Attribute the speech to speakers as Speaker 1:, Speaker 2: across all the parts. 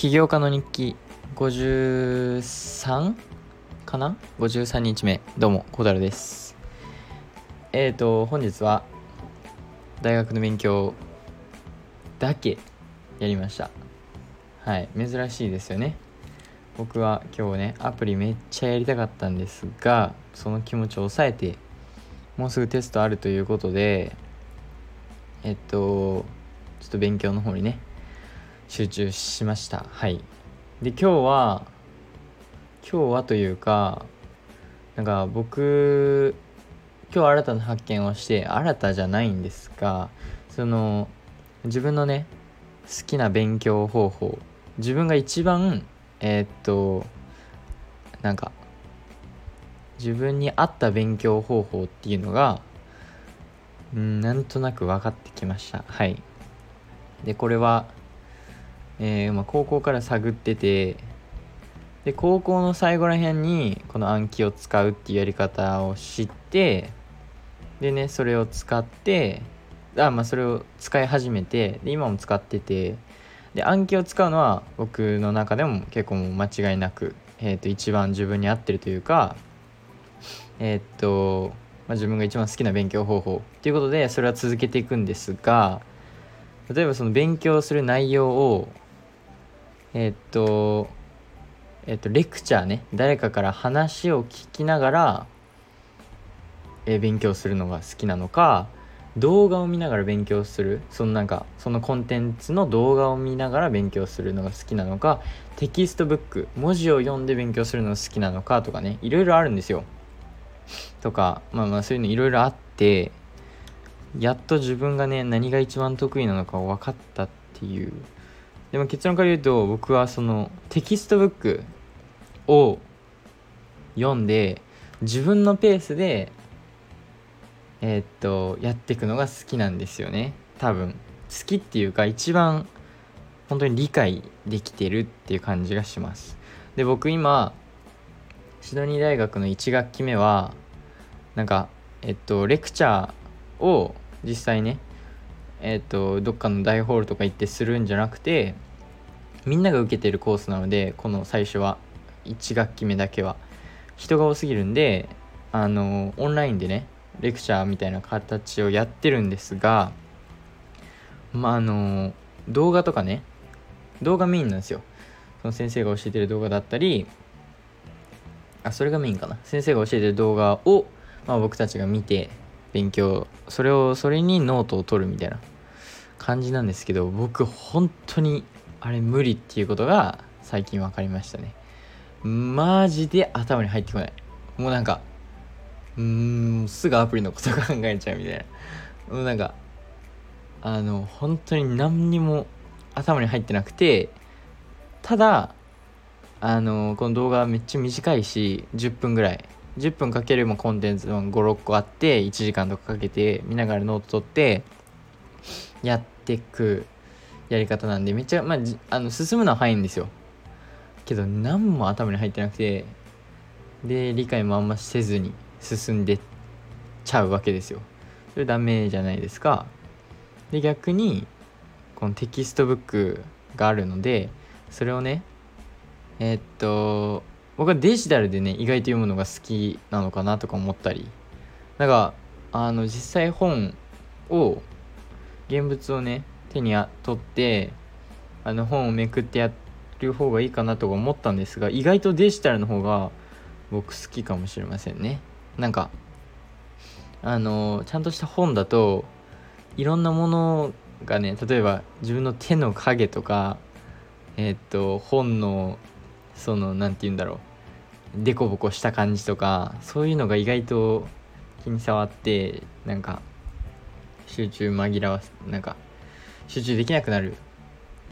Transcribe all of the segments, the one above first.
Speaker 1: 起業家の日記53かな ?53 日目。どうも小太郎です。えーと本日は大学の勉強だけやりました。はい珍しいですよね。僕は今日ねアプリめっちゃやりたかったんですがその気持ちを抑えてもうすぐテストあるということでえっとちょっと勉強の方にね集中しました。はい。で今日は今日はというかなんか僕今日新たな発見をして新たじゃないんですがその自分のね好きな勉強方法自分が一番えー、っとなんか自分に合った勉強方法っていうのがんなんとなく分かってきました。はい。でこれはえー、まあ、高校から探っててで高校の最後らへんにこの暗記を使うっていうやり方を知ってでねそれを使ってあまあそれを使い始めてで今も使っててで暗記を使うのは僕の中でも結構もう間違いなく、えー、と一番自分に合ってるというかえっ、と、まあ、自分が一番好きな勉強方法っていうことでそれは続けていくんですが例えばその勉強する内容をえ、っとえ、っとレクチャーね。誰かから話を聞きながら、えー、勉強するのが好きなのか動画を見ながら勉強する。そのなんかそのコンテンツの動画を見ながら勉強するのが好きなのかテキストブック文字を読んで勉強するのが好きなのかとかねいろいろあるんですよ。とかまあまあそういうのいろいろあってやっと自分がね何が一番得意なのか分かったっていうでも結論から言うと僕はそのテキストブックを読んで自分のペースでえー、っとやっていくのが好きなんですよね。多分。好きっていうか一番本当に理解できてるっていう感じがします。で僕今シドニー大学の1学期目はなんかえっとレクチャーを実際ねえっ、ー、とどっかの大ホールとか行ってするんじゃなくてみんなが受けてるコースなのでこの最初は1学期目だけは。人が多すぎるんであのオンラインでねレクチャーみたいな形をやってるんですがまああの動画とかね動画メインなんですよ。その先生が教えてる動画だったりあそれがメインかな。先生が教えてる動画を、まあ、僕たちが見て勉強それをそれにノートを取るみたいな感じなんですけど僕本当にあれ無理っていうことが最近分かりましたね。マジで頭に入ってこない。もうなんかうーんすぐアプリのこと考えちゃうみたいな。もうなんかあの本当に何にも頭に入ってなくてただあのこの動画めっちゃ短いし10分ぐらい。10分かけるもコンテンツ56個あって1時間とかかけて見ながらノート取ってやってくやり方なんでめっちゃ、まあ、あの進むのは早いんですよ。けど何も頭に入ってなくてで理解もあんませずに進んでちゃうわけですよ。それダメじゃないですか。で逆にこのテキストブックがあるのでそれをねえー、っと僕はデジタルでね意外と読むのが好きなのかなとか思ったり。なんかあの実際本を現物をね手に取ってあの本をめくってやる方がいいかなとか思ったんですが意外とデジタルの方が僕好きかもしれませんね。なんかあのちゃんとした本だといろんなものがね例えば自分の手の影とかえー、っと本のその何て言うんだろうデコボコした感じとかそういうのが意外と気に障ってなんか集中紛らわすなんか集中できなくなる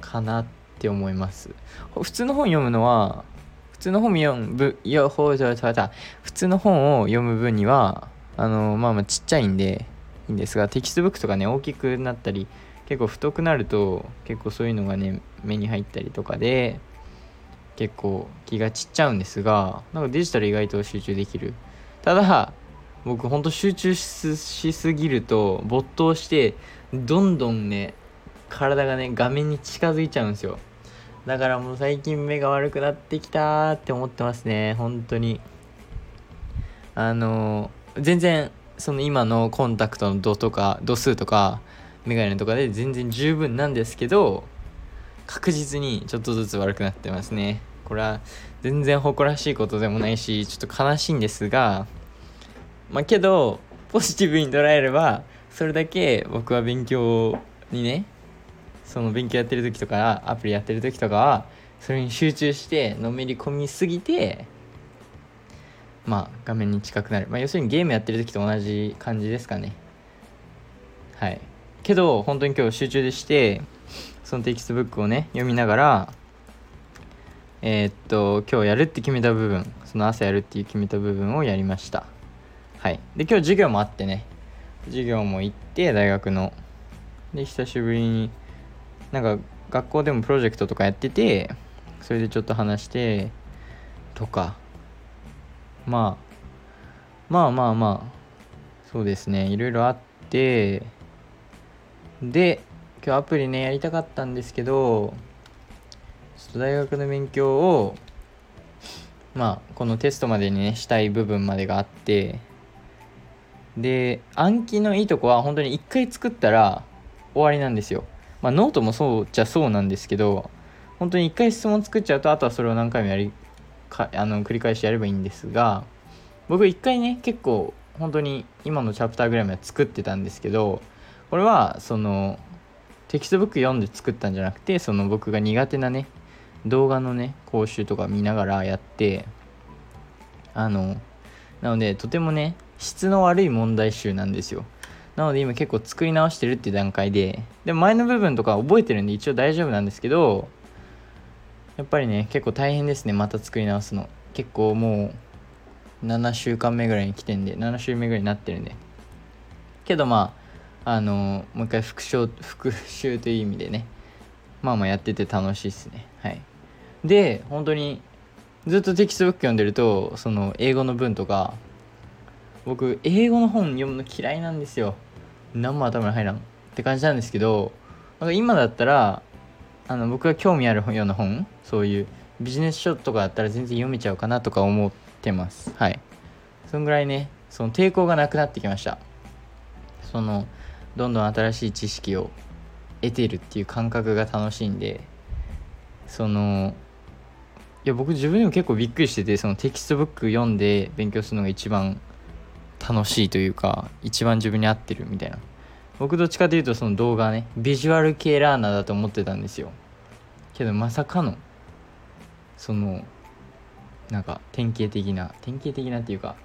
Speaker 1: かなって思います。普通の本読むのは普通の本読むいやほう普通の本を読む分にはあのまあまあちっちゃいんでいいんですがテキストブックとかね大きくなったり結構太くなると結構そういうのがね目に入ったりとかで結構気が散っちゃうんですがなんかデジタル意外と集中できる。ただ僕ほんと集中しすぎると没頭してどんどんね体がね画面に近づいちゃうんですよ。だからもう最近目が悪くなってきたって思ってますね。本当に。あの全然その今のコンタクトの度とか度数とかメガネとかで全然十分なんですけど確実にちょっとずつ悪くなってますね。これは全然誇らしいことでもないしちょっと悲しいんですがまあけどポジティブに捉えればそれだけ僕は勉強にねその勉強やってる時とかアプリやってる時とかはそれに集中してのめり込みすぎてまあ画面に近くなる、まあ、要するにゲームやってる時と同じ感じですかね。はい。けど本当に今日集中でしてそのテキストブックをね読みながらえー、っと今日やるって決めた部分その朝やるっていう決めた部分をやりました。はい。で今日授業もあってね。授業も行って大学の。で久しぶりになんか学校でもプロジェクトとかやっててそれでちょっと話してとか。まあまあまあまあ。そうですね。いろいろあって。で今日アプリねやりたかったんですけどちょっと大学の勉強をまあこのテストまでにねしたい部分までがあってで Anki のいいとこは本当に1回作ったら終わりなんですよ。まあノートもそうじゃそうなんですけど本当に1回質問作っちゃうとあとはそれを何回もやりかあの繰り返しやればいいんですが僕1回ね結構本当に今のチャプターぐらいまで作ってたんですけどこれはそのテキストブック読んで作ったんじゃなくてその僕が苦手なね動画のね講習とか見ながらやってあのなのでとてもね質の悪い問題集なんですよ。なので今結構作り直してるっていう段階ででも前の部分とか覚えてるんで一応大丈夫なんですけどやっぱりね結構大変ですねまた作り直すの。結構もう7週間目ぐらいに来てんで7週目ぐらいになってるんで。けどまああのもう一回復習復習という意味でねまあまあやってて楽しいっすね。はい。で本当にずっとテキストブック読んでるとその英語の文とか僕英語の本読むの嫌いなんですよ。何も頭に入らん。って感じなんですけどなんか今だったらあの僕が興味あるような本そういうビジネス書とかだったら全然読めちゃうかなとか思ってます。はい。そんぐらいねその抵抗がなくなってきました。そのどんどん新しい知識を得てるっていう感覚が楽しいんでそのいや僕自分でも結構びっくりしててそのテキストブック読んで勉強するのが一番楽しいというか一番自分に合ってるみたいな。僕どっちかというとその動画ねビジュアル系 learner だと思ってたんですよ。けどまさかのそのなんか典型的な典型的なっていうか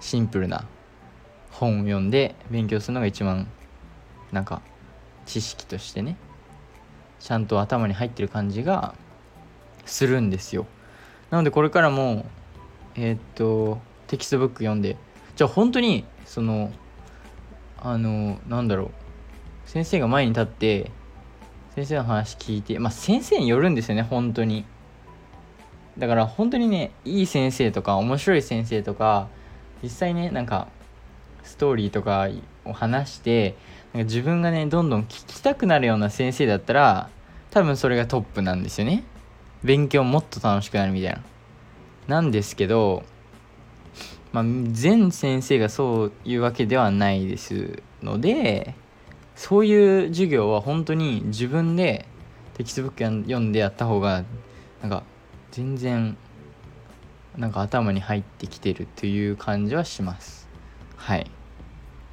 Speaker 1: シンプルな本を読んで勉強するのが一番なんか知識としてねちゃんと頭に入ってる感じがするんですよ。なのでこれからもえー、っとテキストブック読んでじゃあ本当にそのあのなんだろう。先生が前に立って先生の話聞いてまあ先生によるんですよね本当に。だから本当にねいい先生とか面白い先生とか実際ねなんかストーリーとかを話してなんか自分がねどんどん聞きたくなるような先生だったら多分それがトップなんですよね。勉強もっと楽しくなるみたいな。なんですけどまあ全先生がそういうわけではないですのでそういう授業は本当に自分でテキストブック読んでやった方がなんか全然なんか頭に入ってきてるという感じはします。はい。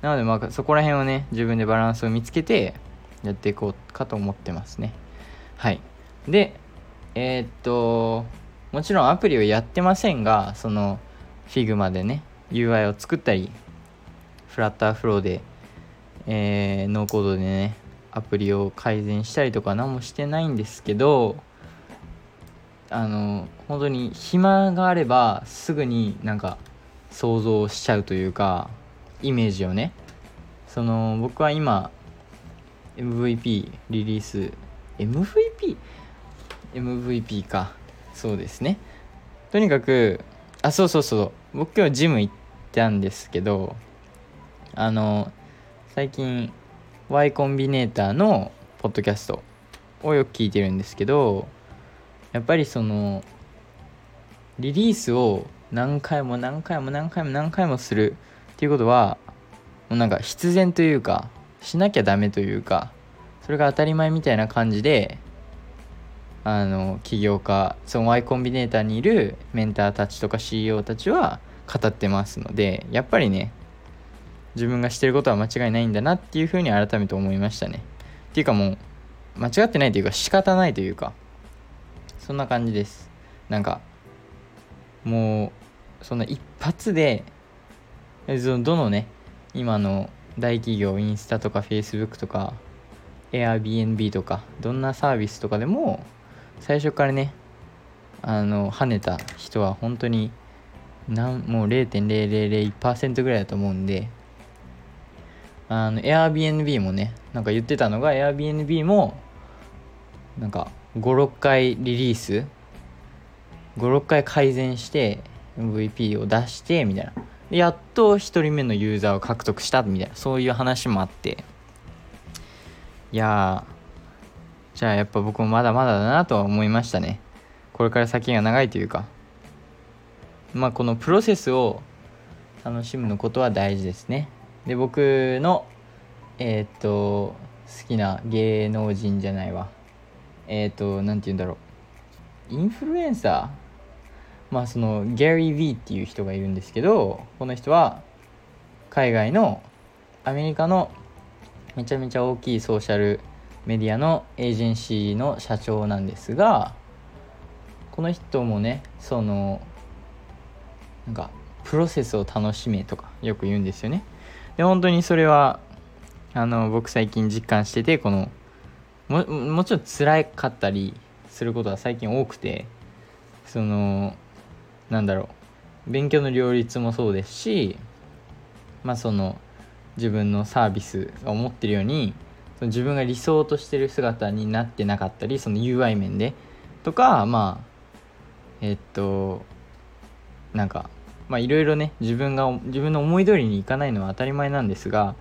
Speaker 1: なのでまあそこら辺をね自分でバランスを見つけてやっていこうかと思ってますね。はい。でえー、っともちろんアプリをやってませんがその Figma でね UI を作ったり FlutterFlow で、えー、ノーコードでねアプリを改善したりとか何もしてないんですけどあの本当に暇があればすぐになんか想像しちゃうというかイメージをねその僕は今 MVP リリース MVP?MVP MVP か。そうですね。とにかくあそうそうそう。僕今日ジム行ったんですけどあの最近 Y コンビネーターのポッドキャストをよく聞いてるんですけどやっぱりそのリリースを何回も何回も何回も何回もするっていうことはもうなんか必然というかしなきゃダメというかそれが当たり前みたいな感じであの起業家その Y コンビネーターにいるメンターたちとか CEO たちは語ってますのでやっぱりね自分がしてることは間違いないんだなっていうふうに改めて思いましたね。っていうかもう間違ってないというか仕方ないというかそんな感じです。なんかもうそんな一発でどのね今の大企業インスタとか Facebook とか Airbnb とかどんなサービスとかでも最初からねあの跳ねた人は本当になんもう0.0001%ぐらいだと思うんであの Airbnb もねなんか言ってたのが Airbnb もなんか56回リリース56回改善して MVP を出してみたいな。やっと1人目のユーザーを獲得したみたいな。そういう話もあって。いやーじゃあやっぱ僕もまだまだだなとは思いましたね。これから先が長いというか。まあこのプロセスを楽しむのことは大事ですね。で僕のえっ、と好きな芸能人じゃないわ。えっ、と何て言うんだろう。インフルエンサー？まあそのギャリー・ヴィーっていう人がいるんですけどこの人は海外のアメリカのめちゃめちゃ大きいソーシャルメディアのエージェンシーの社長なんですがこの人もねそのなんかプロセスを楽しめとかよく言うんですよね。で本当にそれはあの僕最近実感しててこのももちろん辛かったりすることは最近多くてそのなんだろう勉強の両立もそうですしまあその自分のサービスが思ってるようにその自分が理想としてる姿になってなかったりその UI 面でとかまあえっとなんかまあいろいろね自分が自分の思い通りにいかないのは当たり前なんですが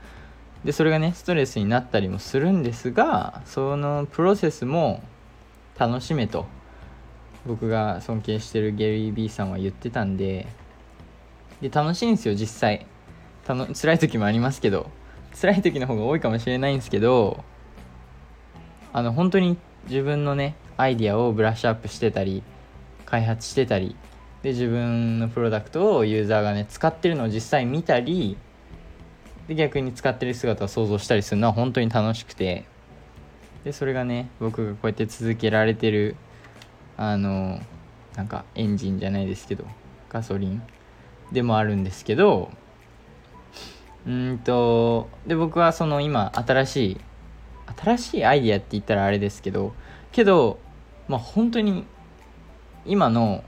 Speaker 1: でそれがねストレスになったりもするんですがそのプロセスも楽しめと僕が尊敬してるゲリー・ビーさんは言ってたんでで楽しいんですよ実際。たの辛い時もありますけど。辛い時の方が多いかもしれないんですけどあの本当に自分のねアイディアをブラッシュアップしてたり開発してたりで自分のプロダクトをユーザーがね使ってるのを実際見たりで逆に使ってる姿を想像したりするのは本当に楽しくてでそれがね僕がこうやって続けられてるあのなんかエンジンじゃないですけどガソリンでもあるんですけどうんとで僕はその今新しい新しいアイディアって言ったらあれですけどけどまあ本当に今の、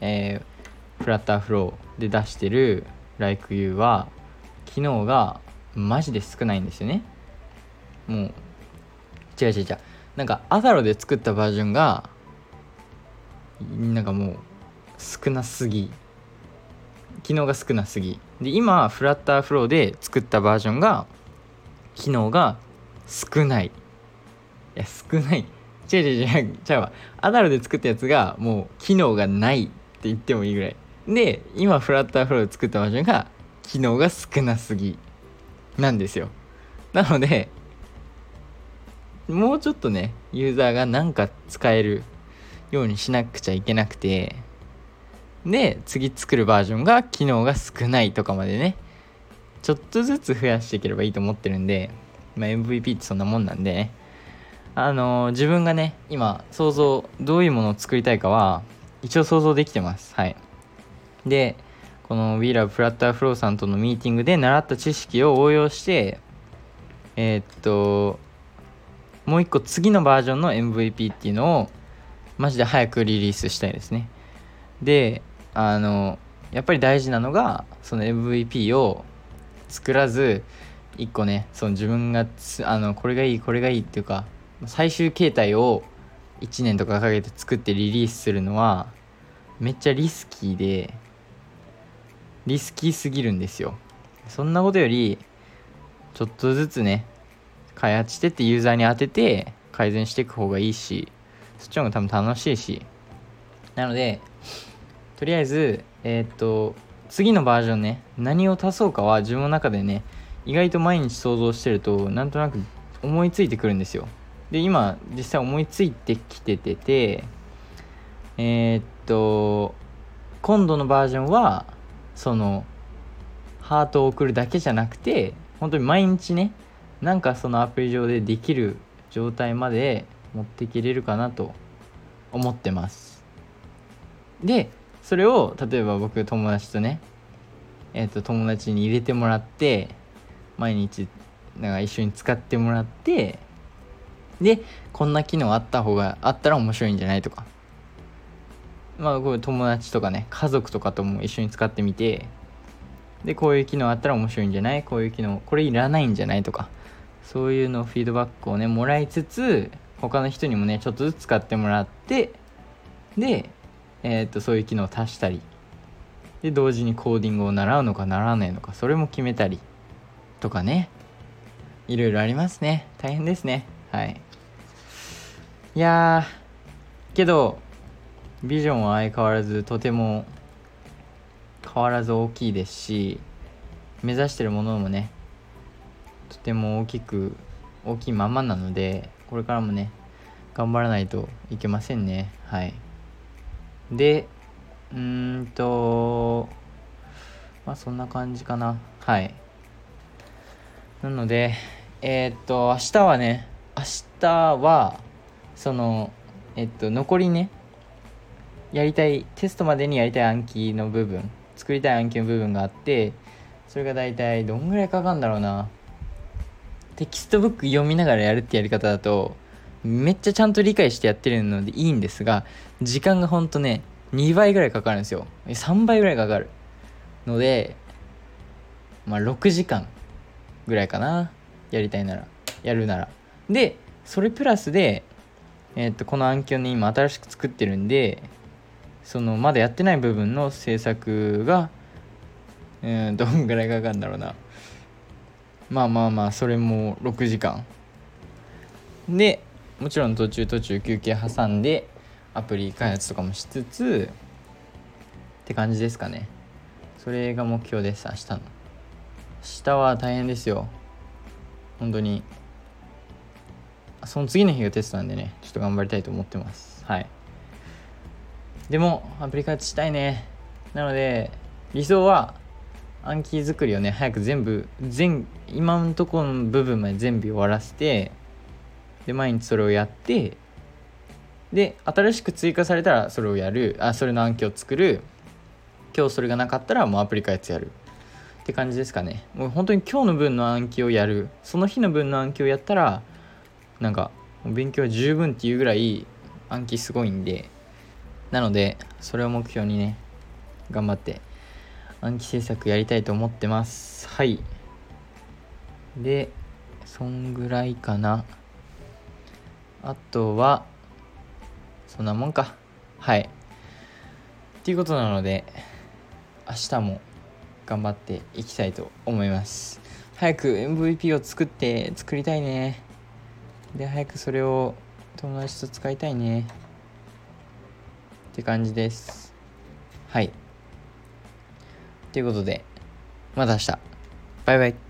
Speaker 1: えー、フラッターフローで出してる LikeU は機能がマジで少ないんですよね。もう違う違う違う。なんかアダロで作ったバージョンがなんかもう少なすぎ。機能が少なすぎ。で今フラッターフローで作ったバージョンが機能が少ない。いや少ない。違う違う違う。違うわ。アダルで作ったやつがもう機能がないって言ってもいいぐらい。で今フラッターフローで作ったバージョンが機能が少なすぎなんですよ。なのでもうちょっとねユーザーがなんか使えるようにしなくちゃいけなくてで次作るバージョンが機能が少ないとかまでね。ちょっとずつ増やしていければいいと思ってるんで、まあ、MVP ってそんなもんなんでね。あのー、自分がね今想像どういうものを作りたいかは一応想像できてます。はい。でこの WeLoveFlutterFlow さんとのミーティングで習った知識を応用してえー、っともう一個次のバージョンの MVP っていうのをマジで早くリリースしたいですね。であのやっぱり大事なのがその MVP を作らず一個ねその自分があのこれがいいこれがいいっていうか最終形態を1年とかかけて作ってリリースするのはめっちゃリスキーでリスキーすぎるんですよ。そんなことよりちょっとずつね開発してってユーザーに当てて改善していく方がいいしそっちの方が多分楽しいし。なのでとりあえずえー、っと次のバージョンね何を足そうかは自分の中でね意外と毎日想像してるとなんとなく思いついてくるんですよ。で今実際思いついてきてててえー、っと今度のバージョンはそのハートを送るだけじゃなくて本当に毎日ねなんかそのアプリ上でできる状態まで持ってきれるかなと思ってます。でそれを例えば僕友達とねえっ、ー、と友達に入れてもらって毎日なんか一緒に使ってもらってでこんな機能あった方があったら面白いんじゃないとか。まあこう友達とかね家族とかとも一緒に使ってみてでこういう機能あったら面白いんじゃない？こういう機能これいらないんじゃないとか。そういうのフィードバックをねもらいつつ他の人にもねちょっとずつ使ってもらってで、えー、っとそういう機能を足したりで同時にコーディングを習うのか習わないのかそれも決めたりとかね。いろいろありますね。大変ですね。はい。いやけどビジョンは相変わらずとても変わらず大きいですし目指してるものもねとても大きく大きいままなのでこれからもね頑張らないといけませんね。はい。でうんとまあそんな感じかな。はい。なのでえー、っと明日はね明日はそのえっと残りねやりたいテストまでにやりたい暗記の部分作りたい暗記の部分があってそれが大体どんぐらいかかるんだろうな。テキストブック読みながらやるってやり方だとめっちゃちゃんと理解してやってるのでいいんですが時間がほんとね2倍ぐらいかかるんですよ。3倍ぐらいかかる。のでまあ6時間ぐらいかな。やりたいなら。やるなら。でそれプラスでえ、っとこの Anki をね今新しく作ってるんでそのまだやってない部分の制作がうんどんぐらいかかるんだろうな。まあまあまあそれも6時間。でもちろん途中途中休憩挟んでアプリ開発とかもしつつって感じですかね。それが目標です明日の。明日は大変ですよ。本当に。その次の日がテストなんでねちょっと頑張りたいと思ってます。はい。でもアプリ開発したいね。なので理想は暗記作りをね早く全部全今のところの部分まで全部終わらせてで毎日それをやってで新しく追加されたらそれをやる。あそれの暗記を作る。今日それがなかったらもうアプリ開発やる。って感じですかね。もう本当に今日の分の暗記をやる。その日の分の暗記をやったらなんか勉強十分っていうぐらい暗記すごいんで。なのでそれを目標にね頑張って暗記制作やりたいと思ってます。はい。でそんぐらいかな。あとはそんなもんか。はい。っていうことなので明日も頑張っていきたいと思います。早く MVP を作って作りたいね。で早くそれを友達と使いたいね。って感じです。はい。ということでまた明日。バイバイ。